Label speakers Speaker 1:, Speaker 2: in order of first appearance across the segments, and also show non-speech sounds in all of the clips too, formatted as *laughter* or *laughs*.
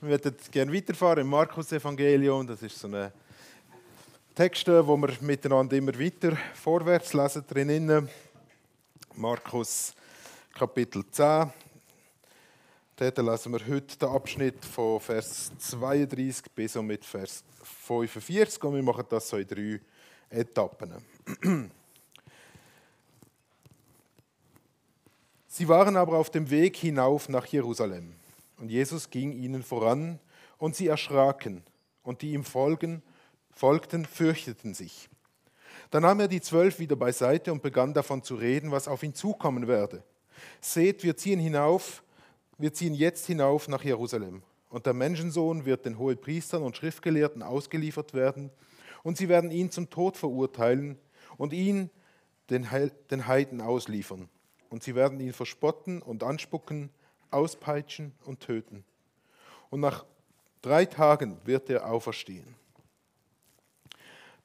Speaker 1: Wir würden gerne weiterfahren im Markus-Evangelium. Das ist so ein Text, wo wir miteinander immer weiter vorwärts lesen drinnen. Markus Kapitel 10. Dort lesen wir heute den Abschnitt von Vers 32 bis und mit Vers 45 und wir machen das so in drei Etappen. *clears throat* Sie waren aber auf dem Weg hinauf nach Jerusalem. Und Jesus ging ihnen voran, und sie erschraken, und die ihm folgen, folgten, fürchteten sich. Da nahm er die Zwölf wieder beiseite und begann davon zu reden, was auf ihn zukommen werde. Seht, wir ziehen hinauf, wir ziehen jetzt hinauf nach Jerusalem. Und der Menschensohn wird den Hohepriestern und Schriftgelehrten ausgeliefert werden, und sie werden ihn zum Tod verurteilen und ihn den Heiden ausliefern und sie werden ihn verspotten und anspucken, auspeitschen und töten. Und nach drei Tagen wird er auferstehen.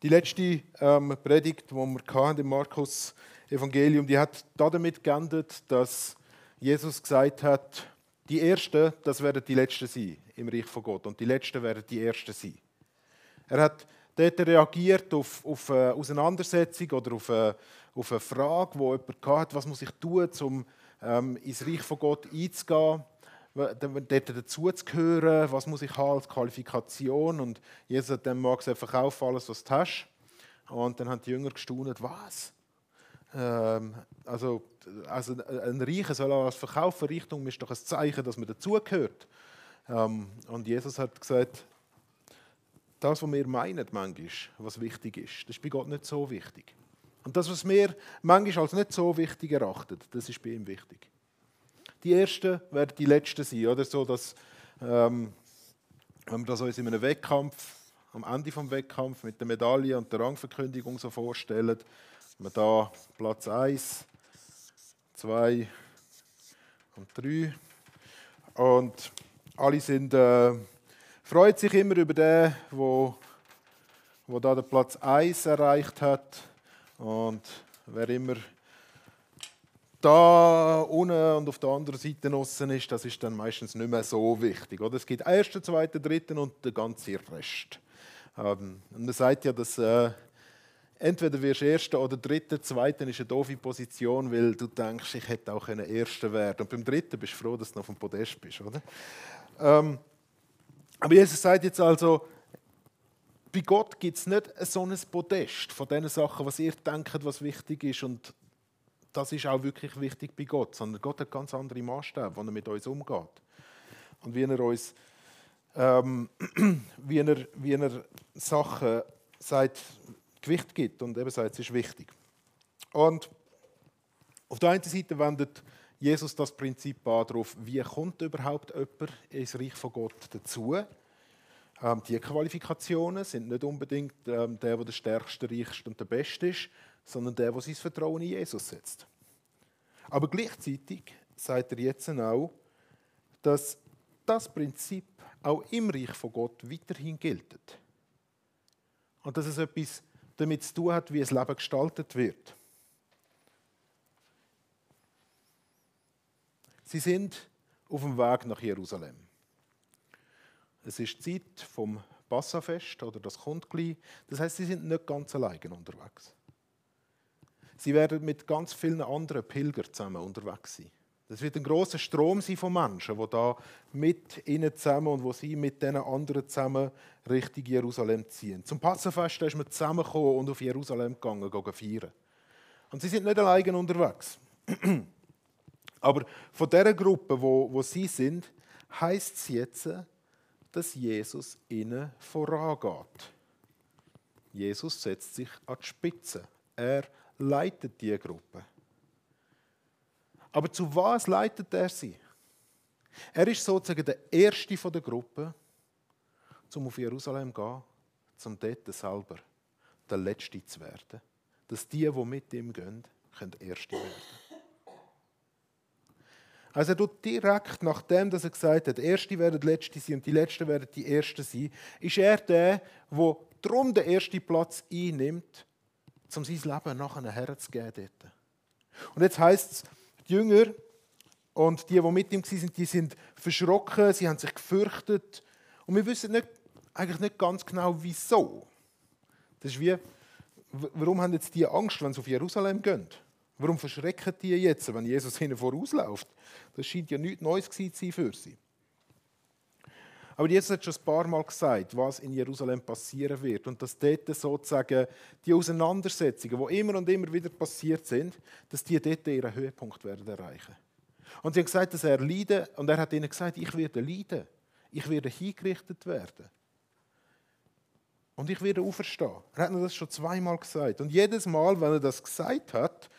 Speaker 1: Die letzte ähm, Predigt, die wir hatten im Markus-Evangelium, die hat damit geendet, dass Jesus gesagt hat, die Ersten, das werden die Letzten sein im Reich von Gott und die Letzten werden die Ersten sein. Er hat dort reagiert auf, auf eine Auseinandersetzung oder auf eine auf eine Frage, die jemand hatte, was muss ich tun, um ähm, ins Reich von Gott einzugehen, dort dazuzugehören, was muss ich haben als Qualifikation. Und Jesus hat dann mal gesagt, verkauf alles, was du hast. Und dann haben die Jünger gestaunt, was? Ähm, also, also ein Reicher soll als Verkaufen Richtung ist doch ein Zeichen, dass man dazugehört. Ähm, und Jesus hat gesagt, das, was wir meinen manchmal, was wichtig ist, das ist bei Gott nicht so wichtig. Und das, was wir manchmal als nicht so wichtig erachten, das ist bei ihm wichtig. Die Ersten werden die Letzten sein, oder? So, dass ähm, wenn wir das uns in einem Wettkampf, am Ende des Wettkampfs mit der Medaille und der Rangverkündigung so vorstellen, wir da Platz 1, 2 und 3 und alle sind, äh, freut sich immer über den, wo, wo da den Platz 1 erreicht hat und wer immer da unten und auf der anderen Seite außen ist, das ist dann meistens nicht mehr so wichtig. Oder? Es gibt ersten, zweiten, dritten und den ganzen Rest. Ähm, und man sagt ja, dass äh, entweder wirst du Erster oder Dritter, Zweiter ist eine doofe Position, weil du denkst, ich hätte auch Erster werden. Und beim Dritten bist du froh, dass du noch auf dem Podest bist. Oder? Ähm, aber Jesus sagt jetzt also, bei Gott gibt es nicht so ein Podest von den Sachen, was ihr denkt, was wichtig ist. Und das ist auch wirklich wichtig bei Gott. Sondern Gott hat ganz andere Maßstäbe, wie er mit uns umgeht. Und wie er uns, ähm, *clears throat* wie er, wie er Sachen sagt, Gewicht gibt und eben sagt, es ist wichtig. Und auf der einen Seite wendet Jesus das Prinzip an darauf, wie kommt überhaupt jemand ins Reich von Gott dazu? Ähm, die Qualifikationen sind nicht unbedingt ähm, der, der der stärkste, reichste und der beste ist, sondern der, der sein Vertrauen in Jesus setzt. Aber gleichzeitig sagt er jetzt auch, dass das Prinzip auch im Reich von Gott weiterhin gilt. Und dass es etwas damit zu tun hat, wie das Leben gestaltet wird. Sie sind auf dem Weg nach Jerusalem. Es ist Zeit vom Passafest oder das kommt gleich. Das heißt, sie sind nicht ganz alleine unterwegs. Sie werden mit ganz vielen anderen Pilgern zusammen unterwegs sein. Das wird ein großer Strom sein von Menschen, die da mit ihnen zusammen und wo sie mit den anderen zusammen Richtung Jerusalem ziehen. Zum Passafest ist man zusammengekommen und auf Jerusalem gegangen, gehen feiern. Und sie sind nicht alleine unterwegs. *clears throat* Aber von dieser Gruppe, wo, wo sie sind, heißt es jetzt, dass Jesus ihnen vorangeht. Jesus setzt sich an die Spitze. Er leitet die Gruppe. Aber zu was leitet er sie? Er ist sozusagen der Erste von der Gruppe, um auf Jerusalem zu gehen, um dort selber der Letzte zu werden. Dass die, die mit ihm gehen, können Erste werden. Also er tut direkt nachdem, dass er gesagt hat, die Erste werden die Letzte sein und die Letzten werden die Ersten sein, ist er der, der darum den ersten Platz einnimmt, um sein Leben nachher herzugeben. Und jetzt heisst es, die Jünger, Und die, die mit ihm waren, die sind verschrocken, sie haben sich gefürchtet. Und wir wissen nicht, eigentlich nicht ganz genau, wieso. Das ist wie, warum haben jetzt die Angst, wenn sie auf Jerusalem gehen? Warum verschrecken die jetzt, wenn Jesus ihnen vorausläuft? Das scheint ja nichts Neues zu sein für sie. Aber Jesus hat schon ein paar Mal gesagt, was in Jerusalem passieren wird. Und dass dort sozusagen die Auseinandersetzungen, die immer und immer wieder passiert sind, dass die dort ihren Höhepunkt werden erreichen. Und sie haben gesagt, dass er leiden und er hat ihnen gesagt, ich werde leiden. Ich werde hingerichtet werden. Und ich werde auferstehen. Er hat mir das schon zweimal gesagt. Und jedes Mal, wenn er das gesagt hat,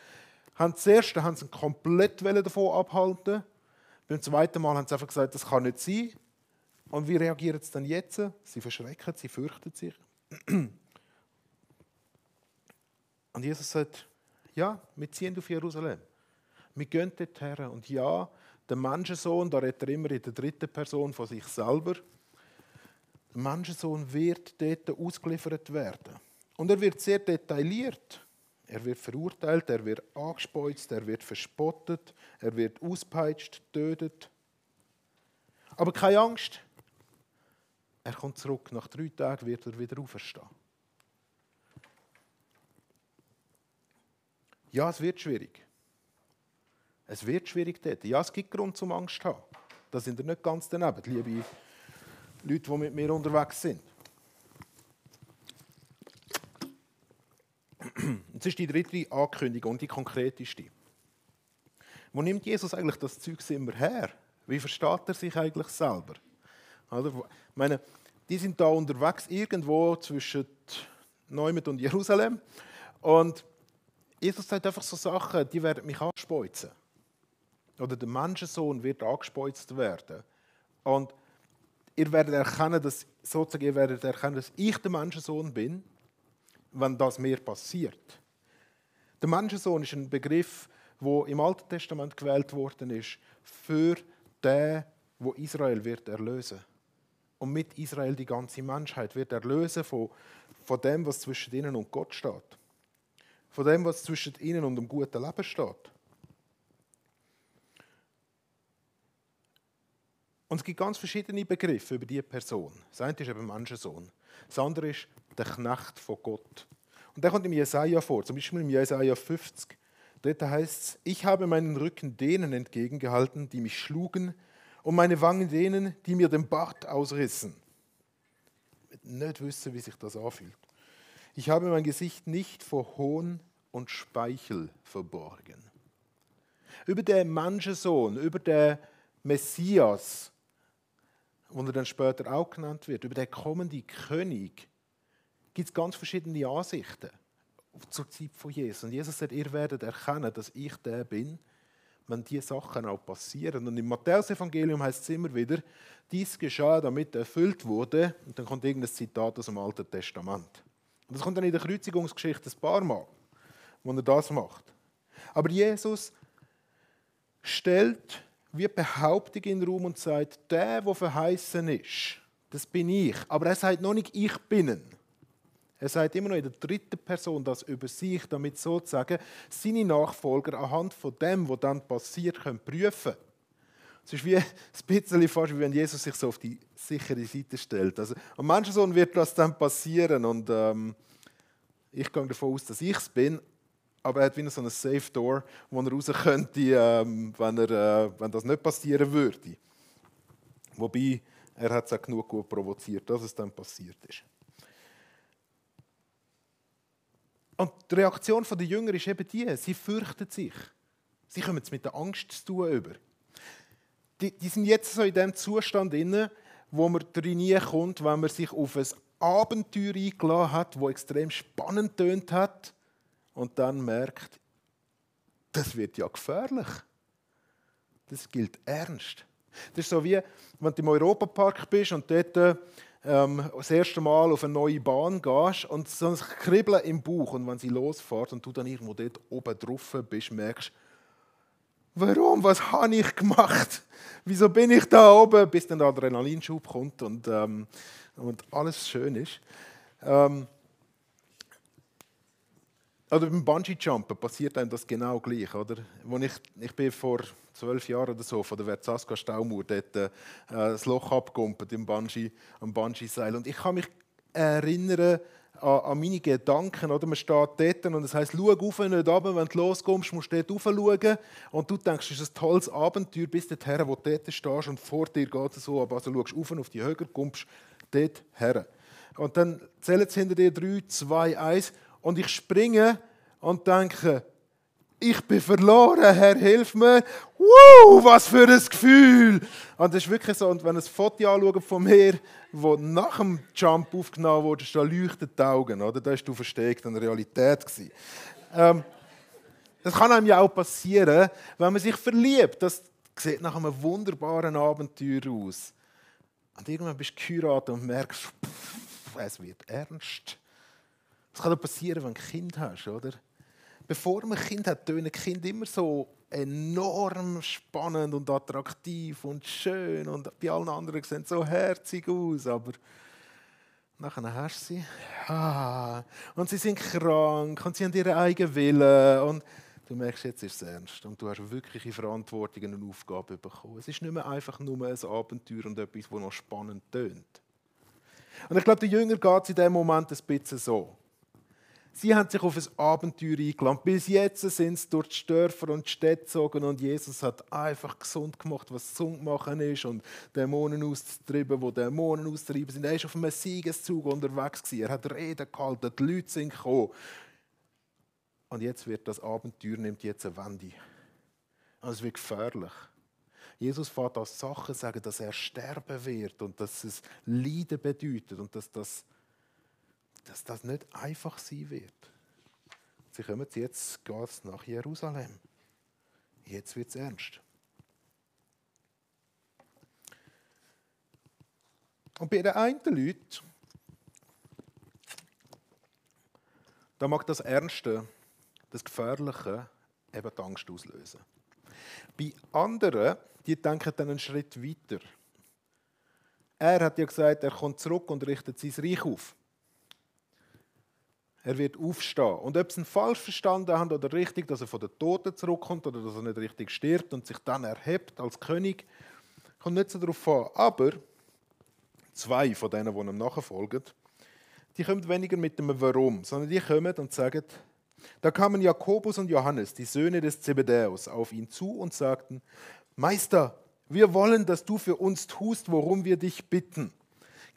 Speaker 1: haben zuerst haben sie komplett davon abhalten. Beim zweiten Mal haben sie einfach gesagt, das kann nicht sein. Und wie reagieren sie dann jetzt? Sie verschrecken, sie fürchten sich. *clears throat* Und Jesus sagt, ja, wir ziehen auf Jerusalem. Wir gehen dort her. Und ja, der Menschensohn, da redet er immer in der dritten Person von sich selber, der Menschensohn wird dort ausgeliefert werden. Und er wird sehr detailliert. Er wird verurteilt, er wird angespeuzt, er wird verspottet, er wird auspeitscht, tötet. Aber keine Angst, er kommt zurück. Nach drei Tagen wird er wieder auferstehen. Ja, es wird schwierig. Es wird schwierig dort. Ja, es gibt Grund zum Angst zu haben. Da sind wir nicht ganz daneben, liebe Leute, die mit mir unterwegs sind. Jetzt ist die dritte Ankündigung, die konkreteste. Wo nimmt Jesus eigentlich das Zeug immer her? Wie versteht er sich eigentlich selber? Oder? Ich meine, die sind da unterwegs irgendwo zwischen Neumet und Jerusalem. Und Jesus sagt einfach so Sachen, die werden mich anspeuzen. Oder der Menschensohn wird angespeuzt werden. Und ihr werdet erkennen, dass, sozusagen, ihr werdet erkennen, dass ich der Menschensohn bin, wenn das mir passiert. Der Menschensohn ist ein Begriff, wo im Alten Testament gewählt worden ist für den, wo Israel wird erlösen und mit Israel die ganze Menschheit wird erlösen von, von dem, was zwischen ihnen und Gott steht. Von dem, was zwischen ihnen und dem guten Leben steht. Und es gibt ganz verschiedene Begriffe über diese Person. Das eine ist eben Menschensohn. Das andere ist der Knecht von Gott. Und der kommt im Jesaja vor, zum Beispiel im Jesaja 50. Dort heißt es: Ich habe meinen Rücken denen entgegengehalten, die mich schlugen, und meine Wangen denen, die mir den Bart ausrissen. Nicht wissen, wie sich das anfühlt. Ich habe mein Gesicht nicht vor Hohn und Speichel verborgen. Über den Menschensohn, über den Messias, wo er dann später auch genannt wird, über den kommenden König, gibt es ganz verschiedene Ansichten zur Zeit von Jesus. Und Jesus sagt, ihr werdet erkennen, dass ich der bin, wenn diese Sachen auch passieren. Und im Matthäus-Evangelium heißt es immer wieder, dies geschah, damit erfüllt wurde. Und dann kommt irgendein Zitat aus dem Alten Testament. Und das kommt dann in der Kreuzigungsgeschichte ein paar Mal, wo er das macht. Aber Jesus stellt wie Behauptung in den Raum und sagt, der, der verheißen ist, das bin ich. Aber er sagt noch nicht, ich bin. Er sagt immer noch in der dritten Person das über sich, damit sozusagen seine Nachfolger anhand von dem, was dann passiert, können prüfen Es ist wie *laughs* ein bisschen fast wie wenn Jesus sich so auf die sichere Seite stellt. Also, am Menschensohn wird das dann passieren und ähm, ich gehe davon aus, dass ich es bin, aber er hat wie so ein Safe Door, wo er raus könnte, ähm, wenn, er, äh, wenn das nicht passieren würde. Wobei, er hat es auch genug gut provoziert, dass es dann passiert ist. Und die Reaktion der Jünger ist eben die, sie fürchten sich. Sie kommen jetzt mit der Angst zu tun über. Die, die sind jetzt so in dem Zustand inne, wo man drin kommt, wenn man sich auf ein Abenteuer eingeladen hat, wo extrem spannend tönt hat und dann merkt, das wird ja gefährlich. Das gilt ernst. Das ist so wie, wenn du im Europapark bist und dort ähm, das erste Mal auf eine neue Bahn gehst und so ein Kribbeln im Bauch und wenn sie losfährt und du dann irgendwo dort oben drauf bist, merkst warum, was habe ich gemacht? Wieso bin ich da oben? Bis dann der Adrenalinschub kommt und, ähm, und alles schön ist. Ähm, Oder beim Bungee-Jumpen passiert einem das genau gleich, oder? Wo ich, ich bin vor zwölf Jahren oder so von der Verzaska Staumauer dort äh, das Loch abgegumpelt im Bungee, am Bungee-Seil. Und ich kann mich erinnern an, an, meine Gedanken, oder? Man steht dort und es heisst, schau auf, nicht runter, wenn du loskommst, musst du dort rauf schauen. Und du denkst, es ist ein tolles Abenteuer bis dorthin, wo du dort stehst und vor dir geht es so, aber also schaust auf auf die Höhe, kommst dort her. Und dann zählen sie hinter dir 3, 2, 1 und ich springe und denke, ich bin verloren, Herr, hilf mir. Wow, was für ein Gefühl! Und das ist wirklich so, und wenn ein Foto anschaut von mir, wo nach dem Jump aufgenommen wurde, da leuchten die Augen, oder? Da hast du versteckt in der Realität. Ähm, das kann einem ja auch passieren, wenn man sich verliebt. Das sieht nach einem wunderbaren Abenteuer aus. Und irgendwann bist du geheiratet und merkst, pff, es wird ernst. Das kann doch passieren, wenn du ein Kind hast, oder? Bevor man ein Kind hat, tönen Kind immer so enorm spannend und attraktiv und schön und bei allen anderen sehen so herzig aus, aber nachher hast du sie und sie sind krank und sie haben ihren eigenen Willen und du merkst, jetzt ist es ernst und du hast wirkliche Verantwortung und Aufgabe bekommen. Es ist nicht mehr einfach nur ein Abenteuer und etwas, das noch spannend tönt. Und ich glaube, der Jünger geht es in dem Moment ein bisschen so. Sie haben sich auf ein Abenteuer eingeladen. Bis jetzt sind sie durch die Dörfer und die Städte gezogen und Jesus hat einfach gesund gemacht, was gesund machen ist und Dämonen auszutreiben, wo Dämonen austreiben sind. Er war auf einem Siegeszug unterwegs. Gewesen. Er hat Reden gehalten, die Leute sind gekommen. Und jetzt wird das Abenteuer nimmt jetzt eine Wende. Und es wird gefährlich. Jesus fährt aus Sachen sagen, dass er sterben wird und dass es Leiden bedeutet und dass das dass das nicht einfach sein wird. Sie kommen jetzt geht's nach Jerusalem. Jetzt wird es ernst. Und bei den einen Leuten, da mag das Ernste, das Gefährliche eben die Angst auslösen. Bei anderen, die denken dann einen Schritt weiter. Er hat ja gesagt, er kommt zurück und richtet sein Reich auf. Er wird aufstehen. Und ob sie ihn falsch verstanden haben oder richtig, dass er von den Toten zurückkommt oder dass er nicht richtig stirbt und sich dann erhebt als König, kommt nicht so darauf an. Aber zwei von denen, die ihm nachfolgen, die kommen weniger mit dem Warum, sondern die kommen und sagen, da kamen Jakobus und Johannes, die Söhne des Zebedäus, auf ihn zu und sagten, Meister, wir wollen, dass du für uns tust, worum wir dich bitten.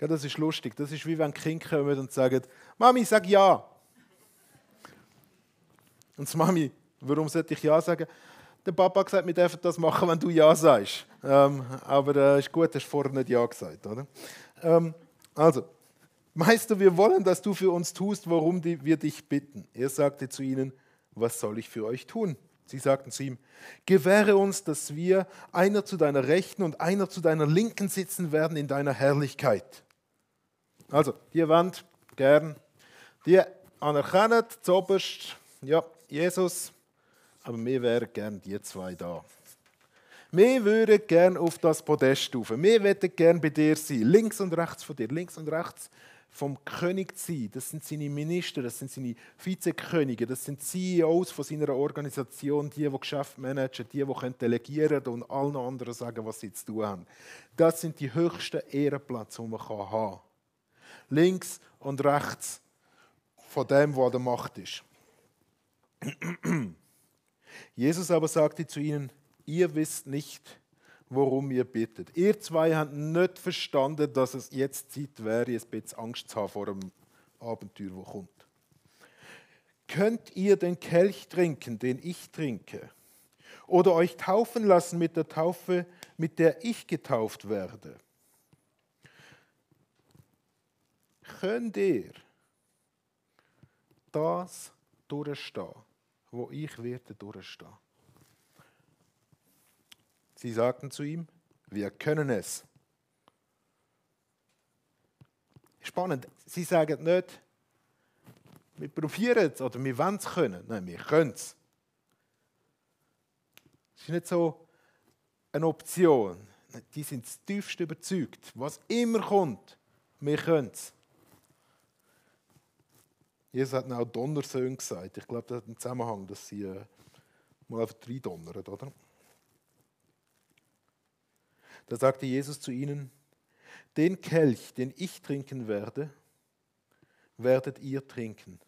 Speaker 1: Ja, das ist lustig. Das ist wie wenn Kinder kommen und sagen, Mami, sag ja. Und die Mami, warum sollte ich Ja sagen? Der Papa hat gesagt, wir dürfen das machen, wenn du Ja sagst. Ähm, aber äh, ist gut, hast vorher nicht Ja gesagt. Oder? Ähm, also, Meister, wir wollen, dass du für uns tust, worum wir dich bitten. Er sagte zu ihnen, was soll ich für euch tun? Sie sagten zu ihm, gewähre uns, dass wir einer zu deiner Rechten und einer zu deiner Linken sitzen werden in deiner Herrlichkeit. Also, die Wand gern, die anerkennen, zoberst, ja, Jesus, aber wir wären gern die zwei da. Wir würden gern auf das Podest rauf. Wir würden gern bei dir sein, links und rechts von dir, links und rechts vom König sein. Das sind seine Minister, das sind seine Vizekönige, das sind CEOs von seiner Organisation, die, die Geschäft managen, die, die delegieren können und allen anderen sagen, was sie zu tun haben. Das sind die höchsten Ehrenplätze, die man haben kann. Links und rechts von dem, der an der Macht ist. Jesus aber sagte zu ihnen, ihr wisst nicht, worum ihr bittet. Ihr zwei habt nicht verstanden, dass es jetzt Zeit wäre, ein Angst zu haben vor dem Abenteuer, wo kommt. Könnt ihr den Kelch trinken, den ich trinke? Oder euch taufen lassen mit der Taufe, mit der ich getauft werde? Könnt ihr das durchstehen? Wo ich werde durchstehen. Sie sagten zu ihm, wir können es. Spannend, sie sagen nicht, wir probieren es oder wir wollen es können. Nein, wir können es. Es ist nicht so eine Option. Die sind tiefst überzeugt. Was immer kommt, wir können es. Jesus hat auch Donnersöhne gesagt. Ich glaube, das hat einen Zusammenhang, dass sie äh, mal einfach drei donnern, oder? Da sagte Jesus zu ihnen, den Kelch, den ich trinken werde, werdet ihr trinken.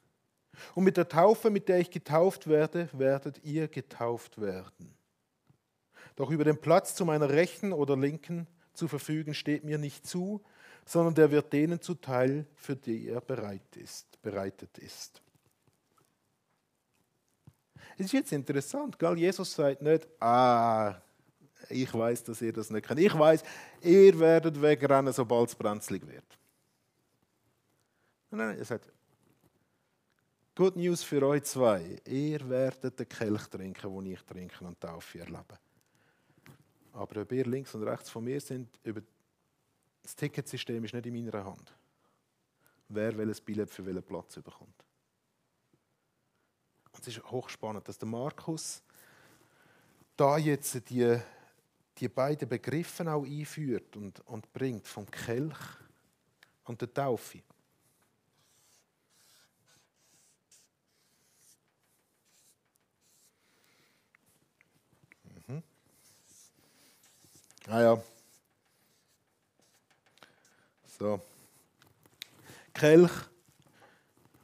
Speaker 1: Und mit der Taufe, mit der ich getauft werde, werdet ihr getauft werden. Doch über den Platz zu meiner Rechten oder Linken zu verfügen steht mir nicht zu, sondern der wird denen zuteil, für die er bereit ist, bereitet ist. Es ist jetzt interessant, gell? Jesus sagt nicht, ah, ich weiß, dass ihr das nicht könnt. Ich weiß, ihr werdet wegrennen, sobald es brenzlig wird. Nein, er sagt, Good News für euch zwei. Ihr werdet den Kelch trinken, den ich trinke und Taufe erleben. Aber ob ihr links und rechts von mir sind, über das Ticketsystem ist nicht in meiner Hand. Wer welches Billett für welchen Platz bekommt. Es ist hochspannend, dass der Markus da jetzt die die beiden Begriffe auch einführt und, und bringt vom Kelch und der Taufe. Ah ja. So. Kelch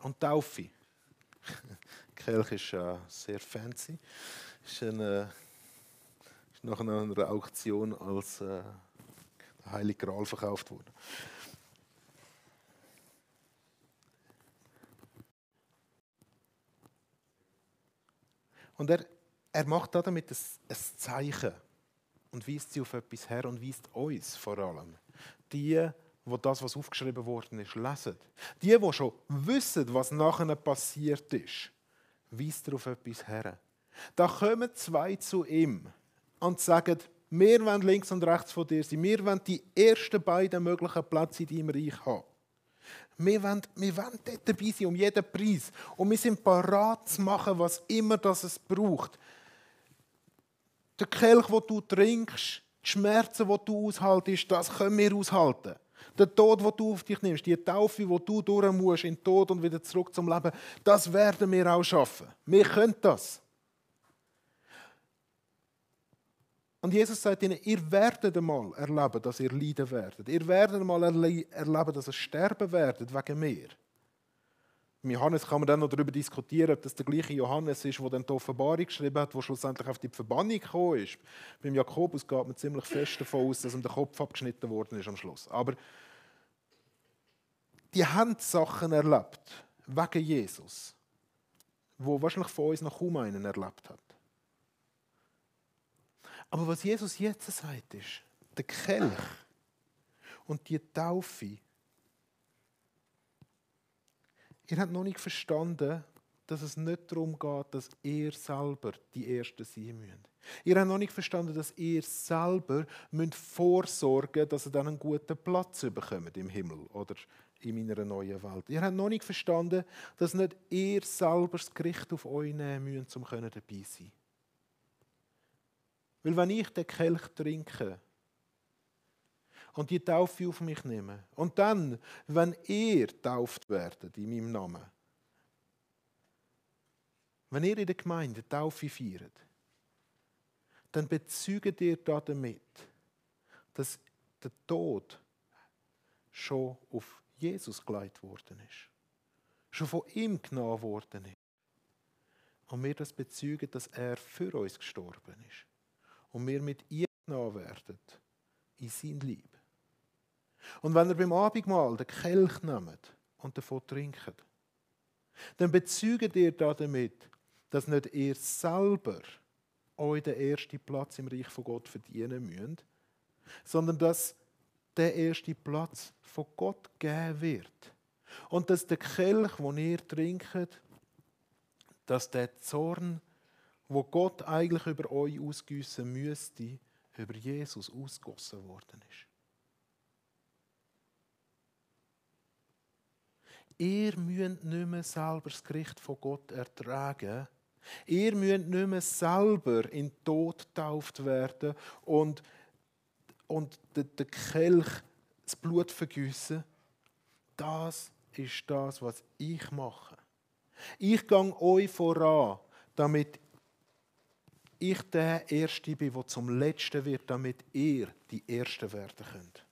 Speaker 1: und Taufe. *laughs* Kelch ist äh, sehr fancy. Ist ein äh, nach einer Auktion als äh, der Heilige Gral verkauft wurde. Und er, er macht damit ein, ein Zeichen und weist sie auf etwas her und weist uns vor allem. Die, wo das, was aufgeschrieben worden ist, lesen. Die, die schon wissen, was nachher passiert ist, weist er auf etwas her. Da kommen zwei zu ihm und sagen, wir wollen links und rechts von dir sein. Wir wollen die ersten beiden möglichen Plätze in deinem Reich haben. Wir wollen, wir wollen dort dabei sein, um jeden Preis. Und wir sind parat zu machen, was immer das es braucht. Der Kelch, den du trinkst, die Schmerzen, die du aushaltest, das können wir aushalten. Der Tod, den du auf dich nimmst, die Taufe, die du durch musst, in den Tod und wieder zurück zum Leben, das werden wir auch schaffen. Wir können das. Und Jesus sagt ihnen, ihr werdet einmal erleben, dass ihr leiden werdet. Ihr werdet einmal erleben, dass ihr sterben werdet wegen mir. Im Johannes kann man dann noch darüber diskutieren, ob das der gleiche Johannes ist, der dann die Offenbarung geschrieben hat, der schlussendlich auf die Verbannung gekommen ist. Beim Jakobus geht man ziemlich fest davon aus, dass ihm der Kopf abgeschnitten worden ist am Schluss. Aber die haben Sachen erlebt, wegen Jesus, wo wahrscheinlich von uns noch kaum einen erlebt hat. Aber was Jesus jetzt sagt, ist, der Kelch und die Taufe, ihr habt noch nicht verstanden, dass es nicht darum geht, dass ihr selber die Ersten sein müsst. Ihr habt noch nicht verstanden, dass ihr selber müsst vorsorgen dass ihr dann einen guten Platz bekommt im Himmel oder in meiner neuen Welt. Ihr habt noch nicht verstanden, dass nicht ihr selber das Gericht auf euch nehmen müsst, um dabei zu sein. Weil wenn ich den Kelch trinke und die Taufe auf mich nehme und dann, wenn ihr tauft werdet in meinem Namen, wenn ihr in der Gemeinde Taufe feiert, dann bezeugt ihr damit, dass der Tod schon auf Jesus geleitet worden ist. Schon von ihm genommen worden ist. Und wir das bezeugen, dass er für uns gestorben ist und wir mit ihr genommen werden in sein Lieb. Und wenn ihr beim Abendmahl den Kelch nehmt und davon trinkt, dann bezeugt ihr damit, dass nicht ihr selber euch den ersten Platz im Reich von Gott verdienen müsst, sondern dass der erste Platz von Gott gegeben wird. Und dass der Kelch, den ihr trinkt, dass der Zorn wo Gott eigentlich über euch ausgüssen müsste, über Jesus ausgossen worden ist. Ihr müsst nicht mehr selber das Gericht von Gott ertragen. Ihr müsst nicht mehr selber in den Tod getauft werden und, und den, Kelch das Blut vergüssen. Das ist das, was ich mache. Ich gehe euch voran, damit ich der Erste bin, der zum Letzten wird, damit ihr die Ersten werden könnt.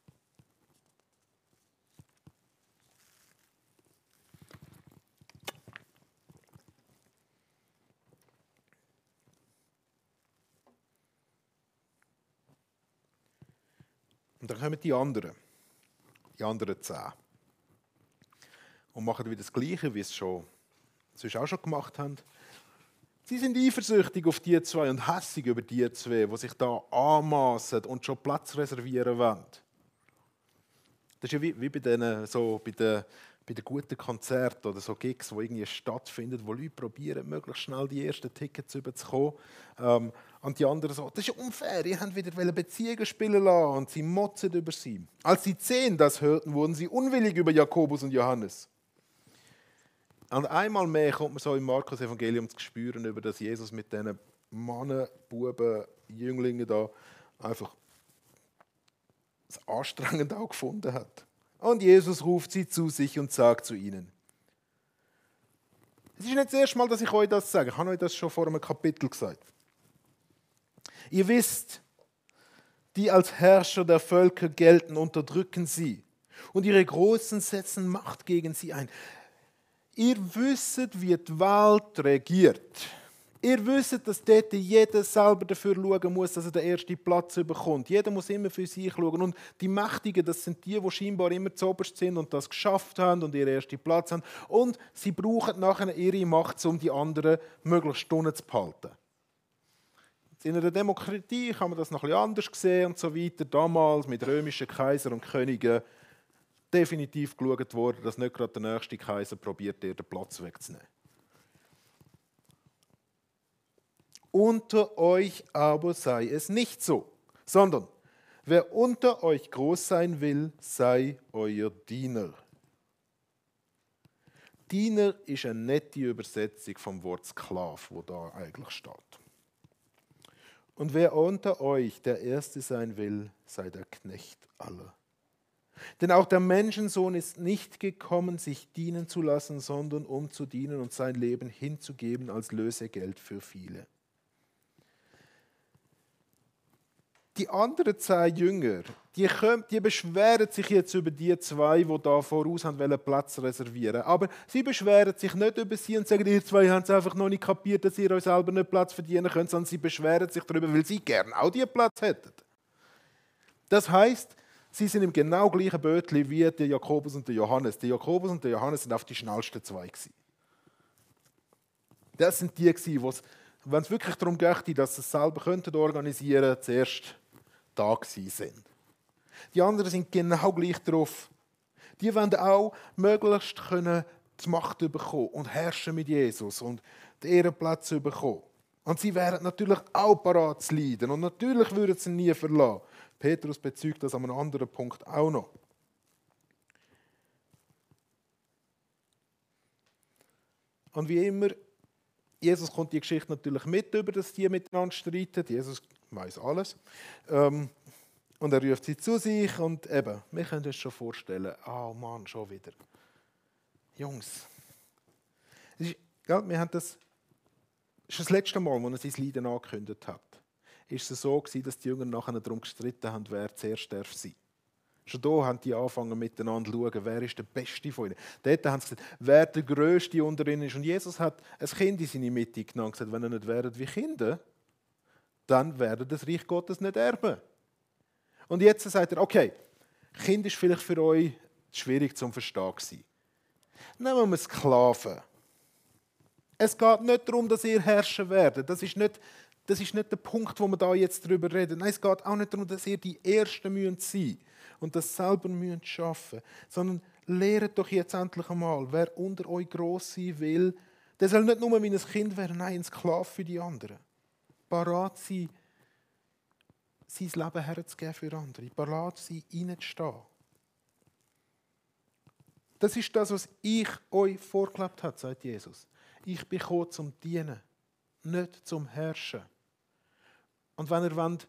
Speaker 1: Und dann kommen die anderen, die anderen zehn. Und machen wieder das Gleiche, wie es schon sonst auch schon gemacht haben. Sie sind eifersüchtig auf die zwei und hässig über die zwei, die sich da anmaßen und schon Platz reservieren wollen. Das ist ja wie, wie bei, denen, so bei den bei den guten Konzerten oder so Gigs, wo irgendwie stattfinden, wo Leute probieren, möglichst schnell die ersten Tickets überzukommen. Ähm, und die anderen so, das ist unfair, ihr habt wieder Beziehungen spielen lassen und sie motzen über sie. Als sie zehn das hörten, wurden sie unwillig über Jakobus und Johannes. Und einmal mehr kommt man so im Markus-Evangelium zu spüren, über dass Jesus mit diesen Mannen, Buben, Jünglingen da einfach es anstrengend auch gefunden hat. Und Jesus ruft sie zu sich und sagt zu ihnen. Es ist nicht das erste Mal, dass ich euch das sage. Ich habe euch das schon vor einem Kapitel gesagt. Ihr wisst, die als Herrscher der Völker gelten, unterdrücken sie. Und ihre Großen setzen Macht gegen sie ein. Ihr wisst, wie die Welt regiert. Ihr wisst, dass dort jeder selber dafür schauen muss, dass er den ersten Platz bekommt. Jeder muss immer für sich schauen. Und die Mächtigen, das sind die, die scheinbar immer zu oberst sind und das geschafft haben und ihren ersten Platz haben. Und sie brauchen nachher ihre Macht, um die anderen möglichst stunden zu behalten. In einer Demokratie kann man das noch ein bisschen anders sehen und so weiter. Damals mit römischen Kaiser und Königen definitiv geschaut worden, dass nicht gerade der nächste Kaiser probiert, ihr den Platz wegzunehmen. Unter euch aber sei es nicht so, sondern wer unter euch groß sein will, sei euer Diener. Diener ist eine nette Übersetzung vom Wort Sklav, wo da eigentlich steht. Und wer unter euch der Erste sein will, sei der Knecht aller. Denn auch der Menschensohn ist nicht gekommen, sich dienen zu lassen, sondern um zu dienen und sein Leben hinzugeben als Lösegeld für viele. Die anderen zehn Jünger, die, kommen, die beschweren sich jetzt über die zwei, die da voraus haben wollen, Platz reservieren. Aber sie beschweren sich nicht über sie und sagen, ihr zwei haben es einfach noch nicht kapiert, dass ihr euch selber nicht Platz verdienen könnt, sondern sie beschweren sich darüber, weil sie gern auch diesen Platz hätten. Das heißt, sie sind im genau gleichen Bötli wie der Jakobus und der Johannes. Der Jakobus und der Johannes sind auf die schnellsten zwei gewesen. Das sind die gewesen, wenn es wirklich darum geht, dass sie es selber könnten organisieren, zuerst da sind. Die anderen sind genau gleich drauf. Die wollen auch möglichst können die Macht bekommen und herrschen mit Jesus und den Ehrenplatz bekommen. Und sie wären natürlich auch parat zu leiden und natürlich würden sie nie verlassen. Petrus bezeugt das an einem anderen Punkt auch noch. Und wie immer, Jesus kommt die Geschichte natürlich mit über, dass die miteinander streiten. Jesus weiß alles. Ähm, und er ruft sie zu sich und eben, wir können uns schon vorstellen, oh Mann, schon wieder. Jungs, ist, ja, wir haben das, das ist das letzte Mal, als er sein Leiden angekündigt hat, ist es so gewesen, dass die Jünger nachher darum gestritten haben, wer zuerst darf sein. Schon da haben die angefangen miteinander zu schauen, wer ist der Beste von ihnen. Dort haben sie gesagt, wer der Größte unter ihnen ist. Und Jesus hat ein Kind in seine Mitte genommen und gesagt, wenn ihr nicht wäret wie Kinder, dann werden das Reich Gottes nicht erben. Und jetzt sagt er, okay, Kind ist vielleicht für euch schwierig zum Verstehen. Nehmen wir Sklaven. Es geht nicht darum, dass ihr herrschen werdet. Das ist nicht, das ist nicht der Punkt, wo wir da jetzt drüber reden. Nein, es geht auch nicht darum, dass ihr die Ersten sein müsst und das selber müsst schaffen, sondern lehrt doch jetzt endlich einmal, wer unter euch groß sein will, der soll nicht nur wie ein Kind werden, nein, ein Sklave für die anderen parat sein, sein Leben herzugeben für andere, parat sein, reinzustehen. Das ist das, was ich euch vorgelebt habe, sagt Jesus. Ich bin gekommen zum Dienen, nicht zum Herrschen. Und wenn ihr wollt,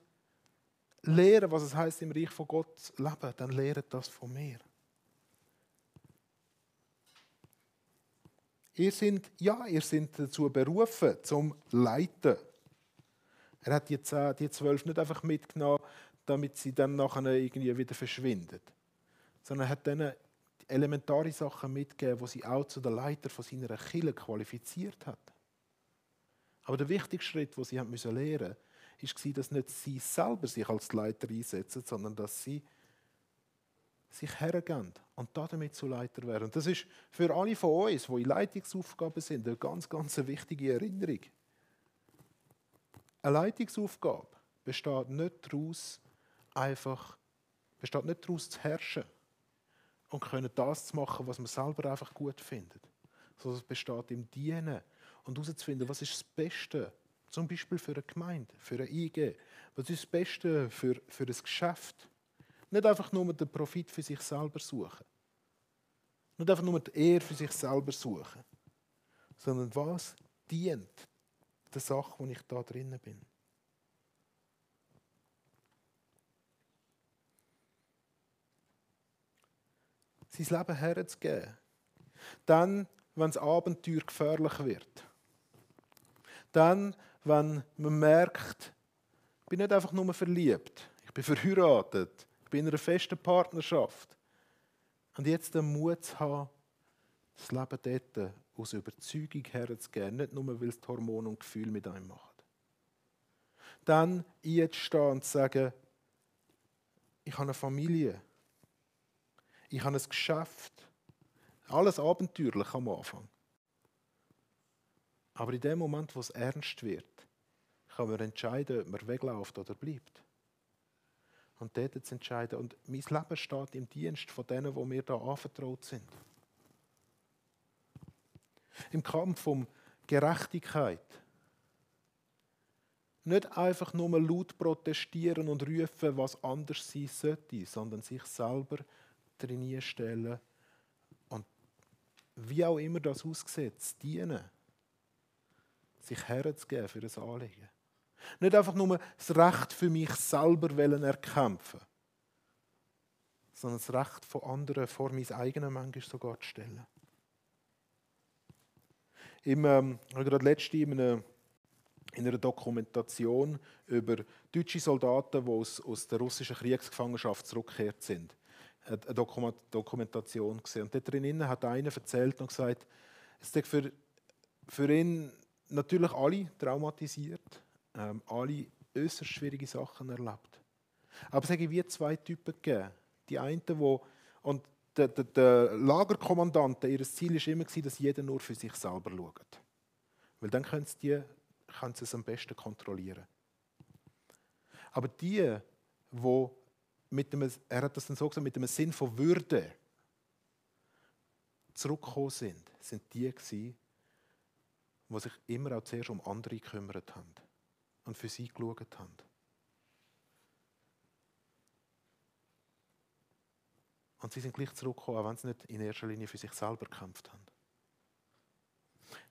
Speaker 1: lernen, was es heißt im Reich von Gott zu leben, dann lehrt das von mir. Ihr seid, ja, ihr seid dazu berufen, zum Leiten. Er hat die, zehn, die zwölf nicht einfach mitgenommen, damit sie dann nachher irgendwie wieder verschwinden, sondern er hat ihnen elementare Sachen mitgegeben, wo sie auch zu der Leiter von seiner Kille qualifiziert hat. Aber der wichtigste Schritt, den sie haben müssen lernen war, dass nicht sie selber sich als Leiter einsetzen, sondern dass sie sich hergeben und damit zu Leiter werden. Und das ist für alle von uns, die in Leitungsaufgaben sind, eine ganz, ganz wichtige Erinnerung. Eine Leitungsaufgabe besteht nicht daraus, einfach besteht nicht daraus zu herrschen und können das zu machen, was man selber einfach gut findet. Sondern es besteht im Dienen und herauszufinden, was ist das Beste, zum Beispiel für eine Gemeinde, für eine IG, was ist das Beste für, für ein Geschäft. Nicht einfach nur den Profit für sich selber suchen. Nicht einfach nur die Ehre für sich selber suchen. Sondern was dient der Sache, wo ich da drinnen bin. Sein Leben herzugeben. Dann, wenn das Abenteuer gefährlich wird. Dann, wenn man merkt, ich bin nicht einfach nur verliebt, ich bin verheiratet, ich bin in einer festen Partnerschaft. Und jetzt den Mut zu haben, das Leben dort aus Überzeugung herzugeben, nicht nur, weil es die Hormone und Gefühle mit einem machen. Dann einzustehen und zu sagen, ich habe eine Familie, ich habe ein Geschäft, alles abenteuerlich am Anfang. Aber in dem Moment, wo es ernst wird, kann man entscheiden, ob man wegläuft oder bleibt. Und dort zu entscheiden. Und mein Leben steht im Dienst von denen, die mir da anvertraut sind. Im Kampf um Gerechtigkeit. Nicht einfach nur laut protestieren und rufen, was anders sein sollte, sondern sich selber drin stellen und wie auch immer das aussieht, dienen sich herzugeben für ein Anliegen. Nicht einfach nur das Recht für mich selber erkämpfen, sondern das Recht von anderen vor mein eigenes manchmal sogar zu stellen. Im, ähm, ich habe gerade letzte in einer, in einer Dokumentation über deutsche Soldaten, die aus, aus der russischen Kriegsgefangenschaft zurückgekehrt sind, eine Dokumentation gesehen. Und dort drinnen hat einer erzählt und gesagt, es ist für, für ihn natürlich alle traumatisiert, ähm, alle äußerst schwierige Sachen erlebt. Aber es hat wie zwei Typen gegeben. Die einen, wo und der, der, der Lagerkommandant, ihr Ziel war immer, dass jeder nur für sich selber schaut. Weil dann können sie, die, können sie es am besten kontrollieren. Aber die, wo mit dem, er hat das dann so gesagt, mit dem Sinn von Würde zurückgekommen sind, sind die gewesen, die sich immer auch zuerst um andere gekümmert haben und für sie geschaut haben. Und sie sind gleich zurückgekommen, auch wenn sie nicht in erster Linie für sich selber gekämpft haben.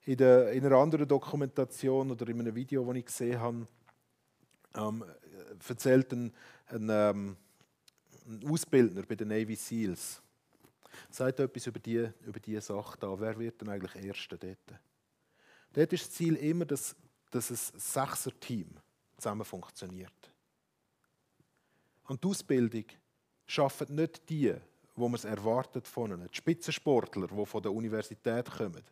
Speaker 1: In, der, in einer anderen Dokumentation oder in einem Video, das ich gesehen habe, ähm, erzählt ein, ein, ähm, ein, Ausbildner bei den Navy SEALs, sagt etwas über diese über die Sache da. Wer wird denn eigentlich Erster dort? Dort ist das Ziel immer, dass, dass ein Sechser-Team zusammen funktioniert. Und die Ausbildung schaffen nicht die, wo man es erwartet von ihnen. Die Spitzensportler, die von der Universität kommen,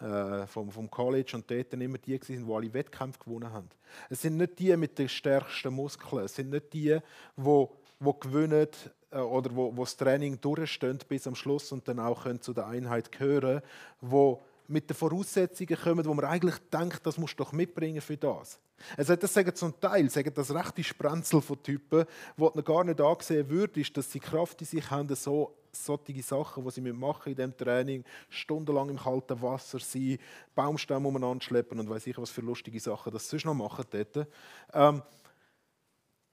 Speaker 1: äh, vom, vom College und dort immer die waren, die alle Wettkämpfe gewonnen haben. Es sind nicht die mit den stärksten Muskeln, es sind nicht die, die, die gewinnen äh, oder wo, wo das Training durchstehen bis am Schluss und dann auch können zu der Einheit gehören, die mit den Voraussetzungen kommen, wo man eigentlich denkt, das musst du doch mitbringen für das. Also das sagen zum Teil, sagen das rechte Sprenzel von Typen, wo man gar nicht angesehen würde, ist, dass sie Kraft in sich haben, so solche Sachen, die sie machen in diesem Training, stundenlang im kalten Wasser sein, Baumstämme umeinander schleppen und weiß ich was für lustige Sachen das sonst noch machen dort. Ähm,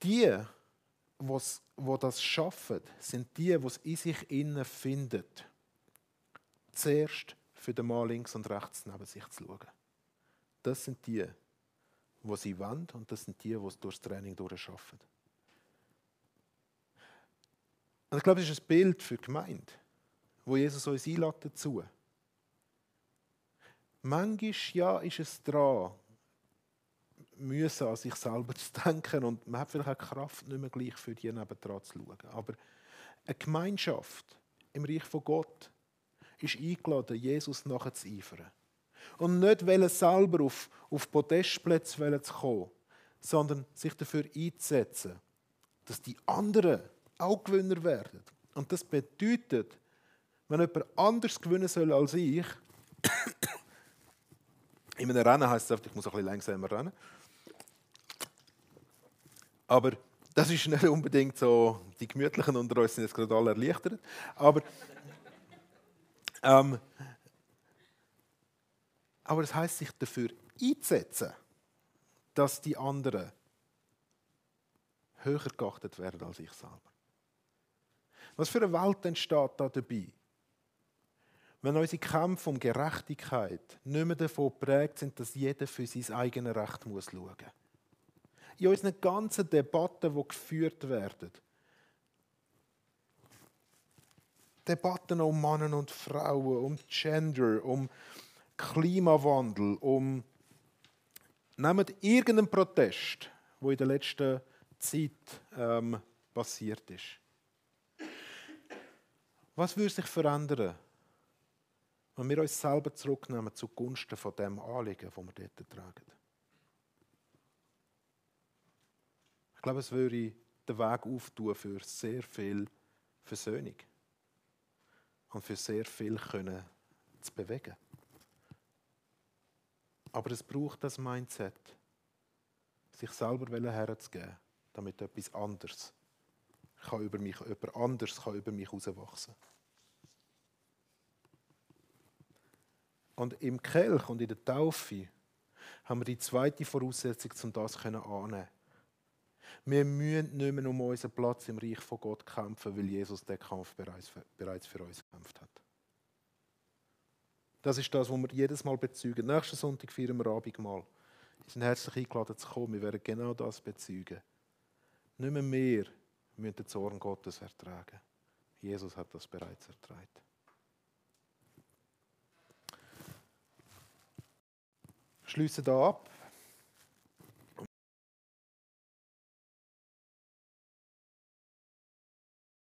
Speaker 1: die, die das schaffen, sind die, es in sich innen finden. Zuerst für den Mann links und rechts neben sich zu schauen. Das sind die, die sie wollen und das sind die, die es durch das Training durchschaffen. Und ich glaube, es ist ein Bild für die Gemeinde, wo Jesus uns einlädt dazu. Manchmal ja, ist es dran, müssen an sich selber zu denken und man hat vielleicht auch Kraft, nicht mehr gleich für die nebendran zu schauen. Aber eine Gemeinschaft im Reich von Gott ist eingeladen, Jesus nachzueifern. Und nicht selber auf, auf Podestplätze zu kommen, sondern sich dafür einzusetzen, dass die anderen auch Gewinner werden. Und das bedeutet, wenn jemand anders gewinnen soll als ich, *coughs* in einem Rennen heißt es einfach, ich muss ein bisschen langsamer rennen. Aber das ist nicht unbedingt so, die Gemütlichen unter uns sind jetzt gerade alle erleichtert. Aber, ähm, aber es heißt sich dafür einzusetzen, dass die anderen höher geachtet werden als ich selber. Was für eine Welt entsteht da dabei? Wenn unsere Kämpfe um Gerechtigkeit nicht mehr davon geprägt sind, dass jeder für sein eigenes Recht schauen muss. In unseren ganzen Debatten, die geführt werden, Debatten um Männer und Frauen, um Gender, um Klimawandel, um Nehmt irgendeinen Protest, der in der letzten Zeit ähm, passiert ist. Was würde sich verändern, wenn wir uns selber zurücknehmen zugunsten von dem Anliegen, das wir dort tragen? Ich glaube, es würde den Weg auftun für sehr viel Versöhnung und für sehr viel können zu bewegen. Aber es braucht das Mindset, sich selber herzugeben, damit etwas anderes kann über mich, jemand anders kann über mich herauswachsen. Und im Kelch und in der Taufe haben wir die zweite Voraussetzung, um das anzunehmen. Wir müssen nicht mehr um unseren Platz im Reich von Gott kämpfen, weil Jesus den Kampf bereits für uns gekämpft hat. Das ist das, was wir jedes Mal bezeugen. Nächsten Sonntag feiern wir Abendmahl. Wir sind herzlich eingeladen zu kommen. Wir werden genau das bezeugen. Nicht mehr wir müssen den Zorn Gottes ertragen. Jesus hat das bereits ertragen. Schließe da ab.